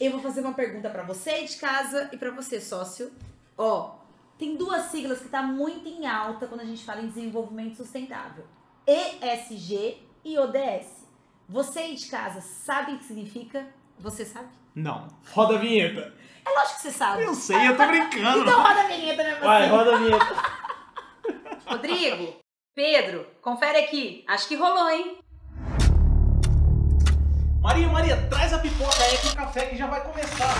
Eu vou fazer uma pergunta pra você de casa e pra você, sócio. Ó, tem duas siglas que tá muito em alta quando a gente fala em desenvolvimento sustentável. ESG e ODS. Você aí de casa sabe o que significa? Você sabe? Não. Roda a vinheta. É lógico que você sabe. Eu sei, eu tô brincando. Então roda a vinheta, né, você? Vai, roda a vinheta. Rodrigo, Pedro, confere aqui. Acho que rolou, hein? Maria, Maria, traz a pipoca aí que o café que já vai começar.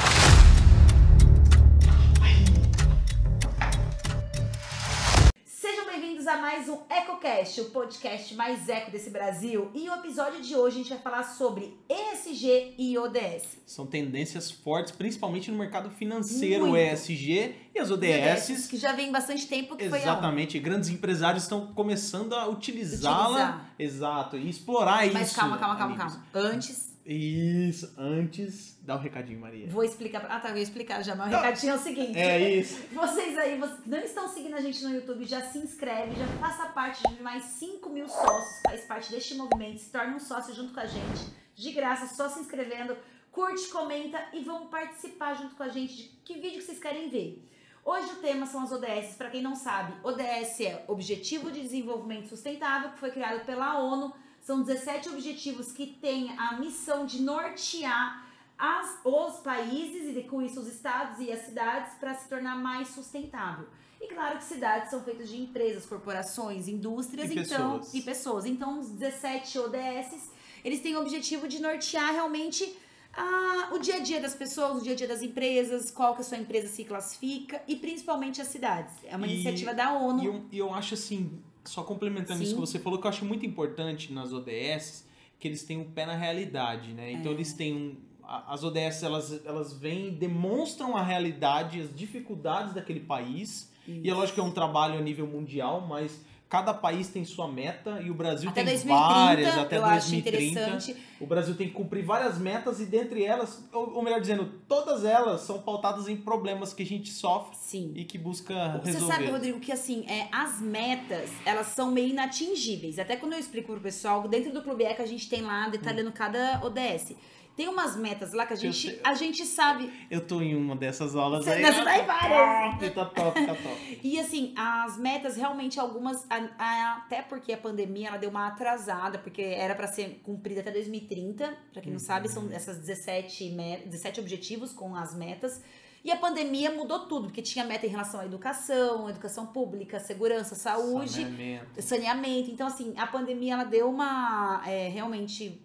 Sejam bem-vindos a mais um EcoCast, o podcast mais eco desse Brasil. E o episódio de hoje a gente vai falar sobre ESG e ODS. São tendências fortes, principalmente no mercado financeiro, Muito. o ESG e as ODS. que já vem bastante tempo que foi a Exatamente, grandes empresários estão começando a utilizá-la. Exato, e explorar Mas isso. calma, calma, calma, amigos. calma. Antes, Isso, antes, dá um recadinho, Maria. vou explicar. Ah, tá, eu ia explicar já, mas o recadinho é o seguinte. É isso. Vocês aí, vocês que não estão seguindo a gente no YouTube, já se inscreve, já faça parte de mais 5 mil sócios, faz parte deste movimento, se torne um sócio junto com a gente, de graça, só se inscrevendo, curte, comenta e vão participar junto com a gente de que vídeo que vocês querem ver. Hoje o tema são as ODS, para quem não sabe, ODS é Objetivo de Desenvolvimento Sustentável, que foi criado pela ONU, são 17 objetivos que têm a missão de nortear as, os países e com isso os estados e as cidades para se tornar mais sustentável. E claro que cidades são feitas de empresas, corporações, indústrias E então, pessoas. e pessoas. Então os 17 ODS, eles têm o objetivo de nortear realmente ah, o dia a dia das pessoas, o dia a dia das empresas, qual que a sua empresa se classifica e principalmente as cidades. É uma E- iniciativa da ONU. E eu, e eu acho assim, só complementando isso Sim. que você falou, que eu acho muito importante nas ODS, que eles têm um pé na realidade, né? Então É. eles têm um. As ODS, elas, elas vêm e demonstram a realidade, as dificuldades daquele país. E é lógico que é um trabalho a nível mundial, mas cada país tem sua meta e o Brasil até tem 2030, várias, até eu acho 2030. interessante. O Brasil tem que cumprir várias metas e dentre elas, ou, ou melhor dizendo, todas elas são pautadas em problemas que a gente sofre Sim. e que busca Você resolver. sabe, Rodrigo, que assim, é, as metas, elas são meio inatingíveis. Até quando eu explico pro pessoal, dentro do Clube ECA a gente tem lá detalhando cada ODS. Tem umas metas lá que a gente, a gente sabe. Eu tô em uma dessas aulas Você- aí. você tá em várias. Top, tá top, tá top. E assim, as metas realmente algumas, a- a- até porque a pandemia ela deu uma atrasada, porque era para ser cumprida até 2030. Pra quem não sabe, são essas 17, me- 17 objetivos com as metas. E a pandemia mudou tudo, porque tinha meta em relação à educação, educação pública, segurança, saúde. Saneamento. saneamento. Então, assim, a pandemia ela deu uma é, realmente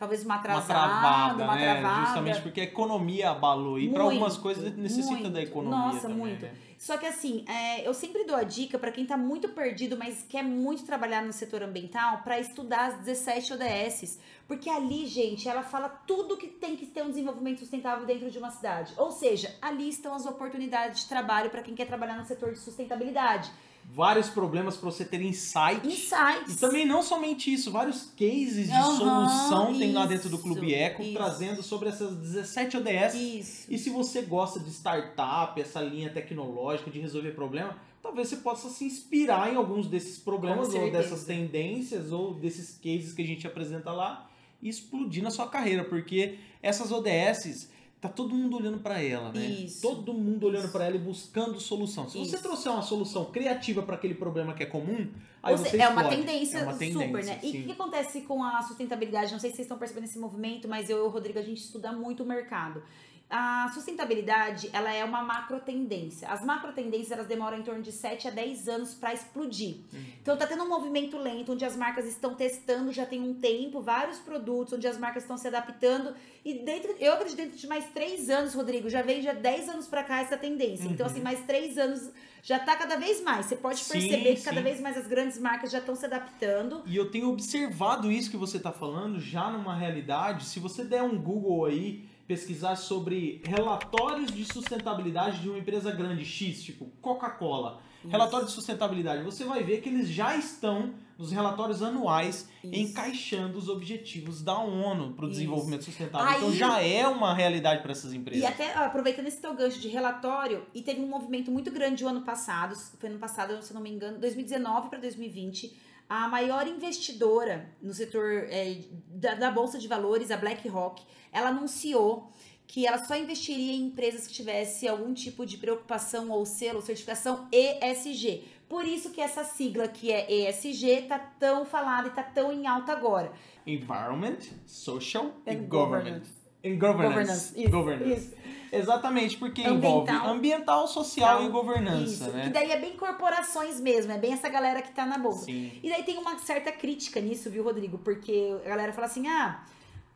talvez uma Uma atrasada, travada, uma né? travada. Justamente porque a economia abalou. E para algumas coisas necessita muito. da economia Nossa, também, muito. né? Só que assim, é, eu sempre dou a dica pra quem tá muito perdido, mas quer muito trabalhar no setor ambiental, pra estudar as 17 ODS. Porque ali, gente, ela fala tudo que tem que ter um desenvolvimento sustentável dentro de uma cidade. Ou seja, ali estão as oportunidades de trabalho pra quem quer trabalhar no setor de sustentabilidade. Vários problemas para você ter insight. Insights. E também não somente isso, vários cases de Aham, solução tem lá dentro do isso, Clube Eco, isso. trazendo sobre essas 17 ODS. Isso. E se você gosta de startup, essa linha tecnológica de resolver problema, talvez você possa se inspirar em alguns desses problemas ou dessas tendências ou desses cases que a gente apresenta lá e explodir na sua carreira, porque essas ODS tá todo mundo olhando para ela, né? Isso. Todo mundo olhando para ela e buscando solução. Se você Isso. trouxer uma solução criativa para aquele problema que é comum, aí você seja, é uma tendência É uma super, tendência, né? E o sim. que acontece com a sustentabilidade? Não sei se vocês estão percebendo esse movimento, mas eu e o Rodrigo, a gente estuda muito o mercado. A sustentabilidade, ela é uma macro tendência. As macro tendências, elas demoram em torno de 7 a 10 anos para explodir. Uhum. Então tá tendo um movimento lento, onde as marcas estão testando já tem um tempo, vários produtos, onde as marcas estão se adaptando. E dentro, eu acredito dentro de mais 3 anos, Rodrigo, já vem já 10 anos para cá essa tendência. Então, Uhum. assim, mais 3 anos já tá cada vez mais. Você pode Sim, perceber que cada sim. vez mais as grandes marcas já estão se adaptando. E eu tenho observado isso que você está falando já numa realidade. Se você der um Google aí, pesquisar sobre relatórios de sustentabilidade de uma empresa grande X, tipo Coca-Cola, relatório de sustentabilidade, você vai ver que eles já estão nos relatórios anuais Isso. encaixando os objetivos da ONU para o desenvolvimento sustentável. Aí- Então já é uma realidade para essas E empresas. até ó, aproveitando esse teu gancho de relatório, e teve um movimento muito grande o ano passado, foi ano passado, se não me engano, 2019 para 2020, a maior investidora no setor é, da, da Bolsa de Valores, a BlackRock, ela anunciou que ela só investiria em empresas que tivesse algum tipo de preocupação ou selo ou certificação ESG. Por isso que essa sigla que é ESG tá tão falada e tá tão em alta agora. Environment, Social e And Government. And governance. Isso, Governance. isso. Exatamente, porque Ambiental. envolve ambiental, social e governança, Isso, né? que daí é bem corporações mesmo, é bem essa galera que tá na bolsa. Sim. E daí tem uma certa crítica nisso, viu, Rodrigo? Porque a galera fala assim, ah,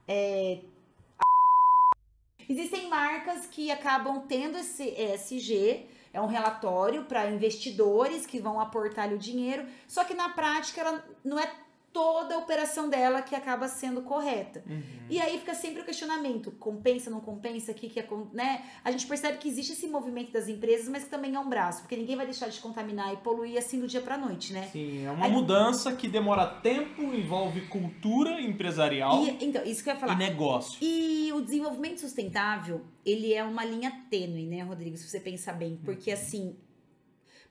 é... Existem marcas que acabam tendo esse ESG, é um relatório para investidores que vão aportar o dinheiro, só que na prática ela não é toda a operação dela que acaba sendo correta. Uhum. E aí fica sempre o questionamento, compensa, não compensa, o que que é, né? A gente percebe que existe esse movimento das empresas, mas que também é um braço, porque ninguém vai deixar de contaminar e poluir assim do dia pra noite, né? Sim, é uma Aí- mudança que demora tempo, envolve cultura empresarial e, E, então, isso que eu ia falar. negócio. E o desenvolvimento sustentável, ele é uma linha tênue, né, Rodrigo? Se você pensar bem. Porque, Uhum. assim,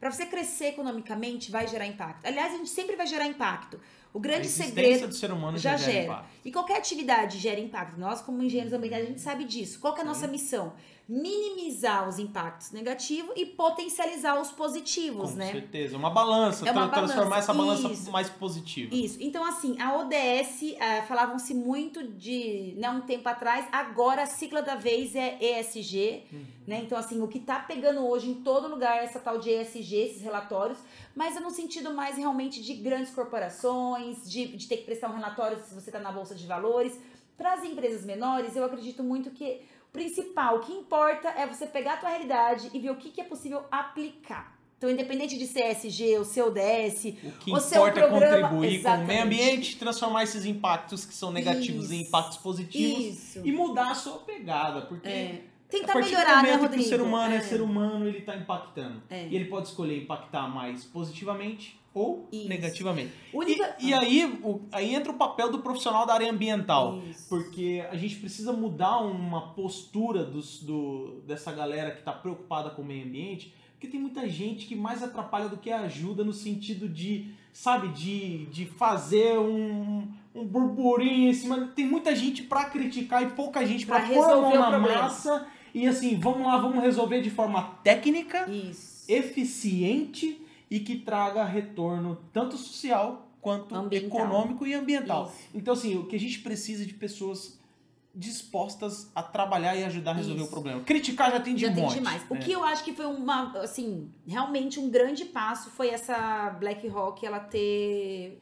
para você crescer economicamente, vai gerar impacto. Aliás, a gente sempre vai gerar impacto. O grande segredo. do ser humano já gera gera. impacto. E qualquer atividade gera impacto. Nós, como engenheiros ambientais, a gente sabe disso. Qual é a nossa Sim. missão? Minimizar os impactos negativos e potencializar os positivos, Com né? certeza. Uma balança, É uma tra- transformar balança. essa balança Isso. mais positiva. Isso. Então, assim, a ODS, ah, falavam-se muito de, né, um tempo atrás, agora a sigla da vez é ESG, Uhum. né? Então, assim, o que tá pegando hoje em todo lugar é essa tal de ESG, esses relatórios, mas é no sentido mais realmente de grandes corporações, de, de ter que prestar um relatório se você tá na Bolsa de Valores. Para as empresas menores, eu acredito muito que o principal, o que importa é você pegar a tua realidade e ver o que, que é possível aplicar. Então, independente de ser ESG ou ser ODS, O que O seu importa é programa- contribuir com o meio Exatamente. ambiente, transformar esses impactos que são negativos em Isso. impactos positivos Isso. e mudar a sua pegada, porque É. Tentar melhorar, né, Rodrigo? o ser humano é, É. ser humano, ele está impactando. É. E ele pode escolher impactar mais positivamente ou Isso. negativamente. Única... E, e aí, o- aí entra o papel do profissional da área ambiental. Isso. Porque a gente precisa mudar uma postura dos, do, dessa galera que está preocupada com o meio ambiente, porque tem muita gente que mais atrapalha do que ajuda no sentido de, sabe, de, de fazer um, um burburinho em cima. Tem muita gente para criticar e pouca gente para pôr a mão na problema. massa. E assim, vamos lá, vamos resolver de forma técnica, Isso. eficiente e que traga retorno tanto social quanto Ambiental. econômico e ambiental. Isso. Então, assim, o que a gente precisa é de pessoas dispostas a trabalhar e ajudar a resolver Isso. o problema. Criticar já tem de Já tem monte. demais. O né? que eu acho que foi uma, assim, realmente um grande passo foi essa BlackRock, ela ter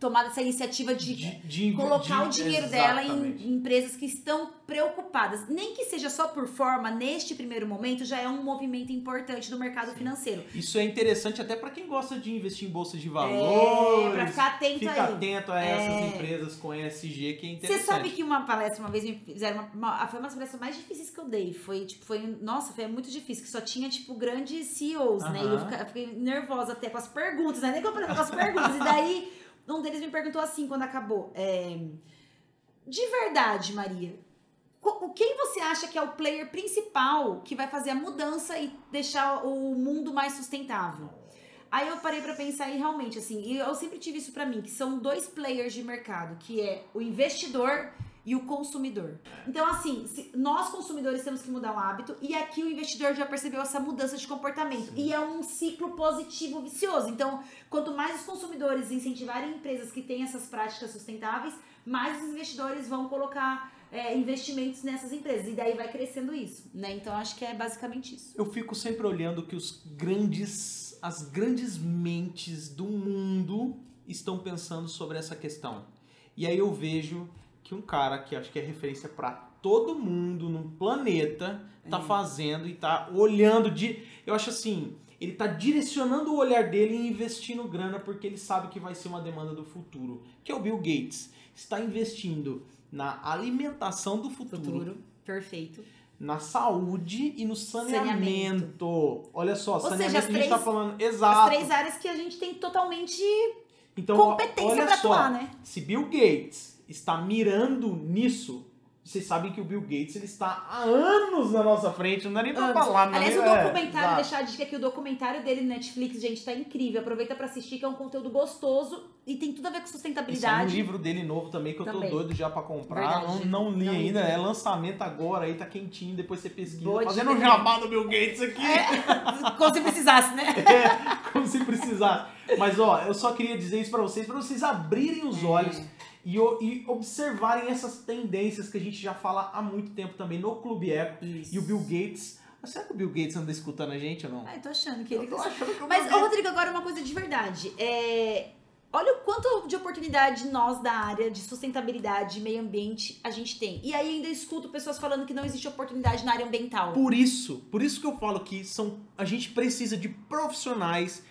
tomado essa iniciativa de, de, colocar de- o dinheiro dela exatamente. em empresas que estão preocupadas. Nem que seja só por forma, neste primeiro momento, já é um movimento importante do mercado financeiro. Isso é interessante até para quem gosta de investir em bolsa de valores. É, pra ficar atento Fica aí. atento a essas É. empresas com ESG que é Você interessante. sabe que uma palestra, uma vez me fizeram uma, uma- foi uma das palestras mais difíceis que eu dei. Foi, tipo, foi, nossa, foi muito difícil, que só tinha, tipo, grandes CEOs, né? E eu, fiquei nervosa até com as perguntas, né? Nem com as perguntas. E daí, um deles me perguntou assim, quando acabou. é, de verdade, Maria, quem você acha que é o player principal que vai fazer a mudança e deixar o mundo mais sustentável? Aí eu parei pra pensar e realmente, assim, eu sempre tive isso pra mim, que são dois players de mercado, que é o investidor e o consumidor. Então, assim, se- nós consumidores temos que mudar o hábito e aqui o investidor já percebeu essa mudança de comportamento. E é um ciclo positivo vicioso. Então, quanto mais os consumidores incentivarem empresas que têm essas práticas sustentáveis, mais os investidores vão colocar é, investimentos nessas empresas. E daí vai crescendo isso, né? Então, acho que é basicamente isso. Eu fico sempre olhando que os grandes, as grandes mentes do mundo estão pensando sobre essa questão. E aí eu vejo que um cara que acho que é referência para todo mundo no planeta tá É. fazendo e tá olhando de, eu acho assim, ele tá direcionando o olhar dele e investindo grana porque ele sabe que vai ser uma demanda do futuro, que é o Bill Gates. Está investindo na alimentação do futuro, Futuro, perfeito. na saúde e no saneamento. Saneamento. Olha só, seja, saneamento as a gente tá três- falando As exato. três áreas que a gente tem totalmente então, competência só, atuar, né? se Bill Gates está mirando nisso, Vocês sabem que o Bill Gates ele está há anos na nossa frente, não dá nem pra Anos. falar. não Aliás, é? o documentário, exato. deixar a dica aqui, o documentário dele no Netflix, gente, tá incrível. Aproveita pra assistir, que é um conteúdo gostoso e tem tudo a ver com E saiu um sustentabilidade. livro dele novo também que eu Também. tô doido já pra comprar. Não, não li Não ainda, é lançamento agora aí, tá quentinho, depois você pesquisa. Boa Fazendo um jabá do Bill Gates aqui. Como se precisasse, né? como se precisasse. Mas ó, eu só queria dizer isso pra vocês, pra vocês abrirem os É. e, e observarem essas tendências que a gente já fala há muito tempo também no Clube Eco. Isso. E o Bill Gates. Mas será que o Bill Gates anda escutando a gente ou não? Ai, tô achando que ele. Eu tô achando que o Mas, ô, Rodrigo, agora uma coisa de verdade. É, Olha o quanto de oportunidade nós da área de sustentabilidade e meio ambiente a gente tem. E aí ainda escuto pessoas falando que não existe oportunidade na área ambiental. Por isso, por isso que eu falo que são, a gente precisa de profissionais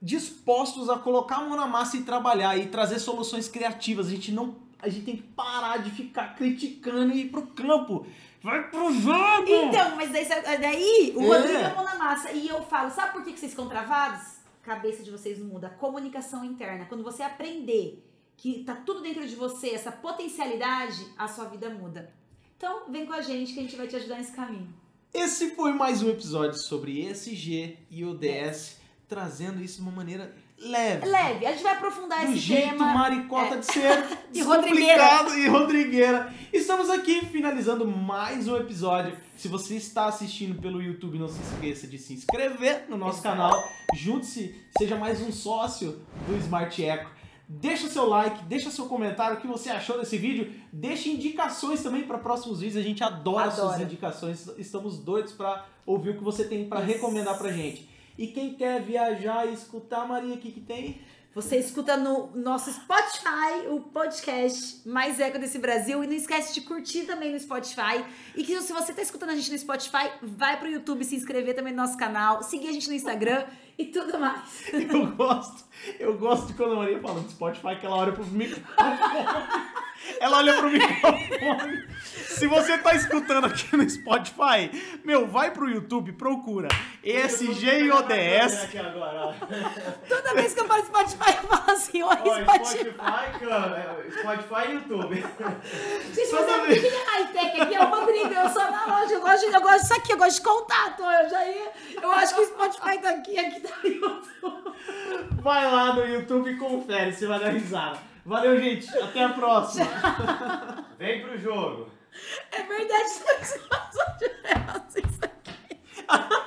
dispostos a colocar a mão na massa e trabalhar e trazer soluções criativas. A gente não, a gente tem que parar de ficar criticando e ir pro campo. Vai pro jogo! Então, mas daí, daí o É. Rodrigo é mão na massa. E eu falo, sabe por que vocês ficam travados? Cabeça de vocês não muda. Comunicação interna. Quando você aprender que tá tudo dentro de você, essa potencialidade, a sua vida muda. Então, vem com a gente que a gente vai te ajudar nesse caminho. Esse foi mais um episódio sobre ESG e ODS, trazendo isso de uma maneira leve. Leve, a gente vai aprofundar do esse jeito tema. maricota de ser E rodrigueira. e rodrigueira. Estamos aqui finalizando mais um episódio. Se você está assistindo pelo YouTube, não se esqueça de se inscrever no nosso canal. Junte-se, seja mais um sócio do Smart Eco. Deixa seu like, deixa seu comentário, o que você achou desse vídeo. Deixa indicações também para próximos vídeos. A gente adora, suas Adora. indicações. Estamos doidos para ouvir o que você tem para recomendar pra gente. E quem quer viajar e escutar, Maria, o que, que tem? Você escuta no nosso Spotify o podcast mais eco desse Brasil. E não esquece de curtir também no Spotify. E que se você tá escutando a gente no Spotify, vai pro YouTube se inscrever também no nosso canal, seguir a gente no Instagram e tudo mais. Eu gosto, eu gosto de quando a Maria fala de Spotify que ela olha pro microfone. Ela olha pro microfone. Se você tá escutando aqui no Spotify, meu, vai pro YouTube, procura ESG e ODS. Toda vez que eu falo Spotify, eu falo assim, oi, Spotify. Spotify, cara, Spotify e YouTube. Gente, Toda você é vez. muito high-tech aqui, é o Rodrigo. Eu sou na loja, eu gosto, eu gosto disso aqui, eu gosto de contato. Eu já ia. Eu acho que o Spotify tá aqui, aqui tá o YouTube. Vai lá no YouTube e confere, você vai dar risada. Valeu, gente. Até a próxima. Vem pro jogo. É verdade, assim, isso aqui.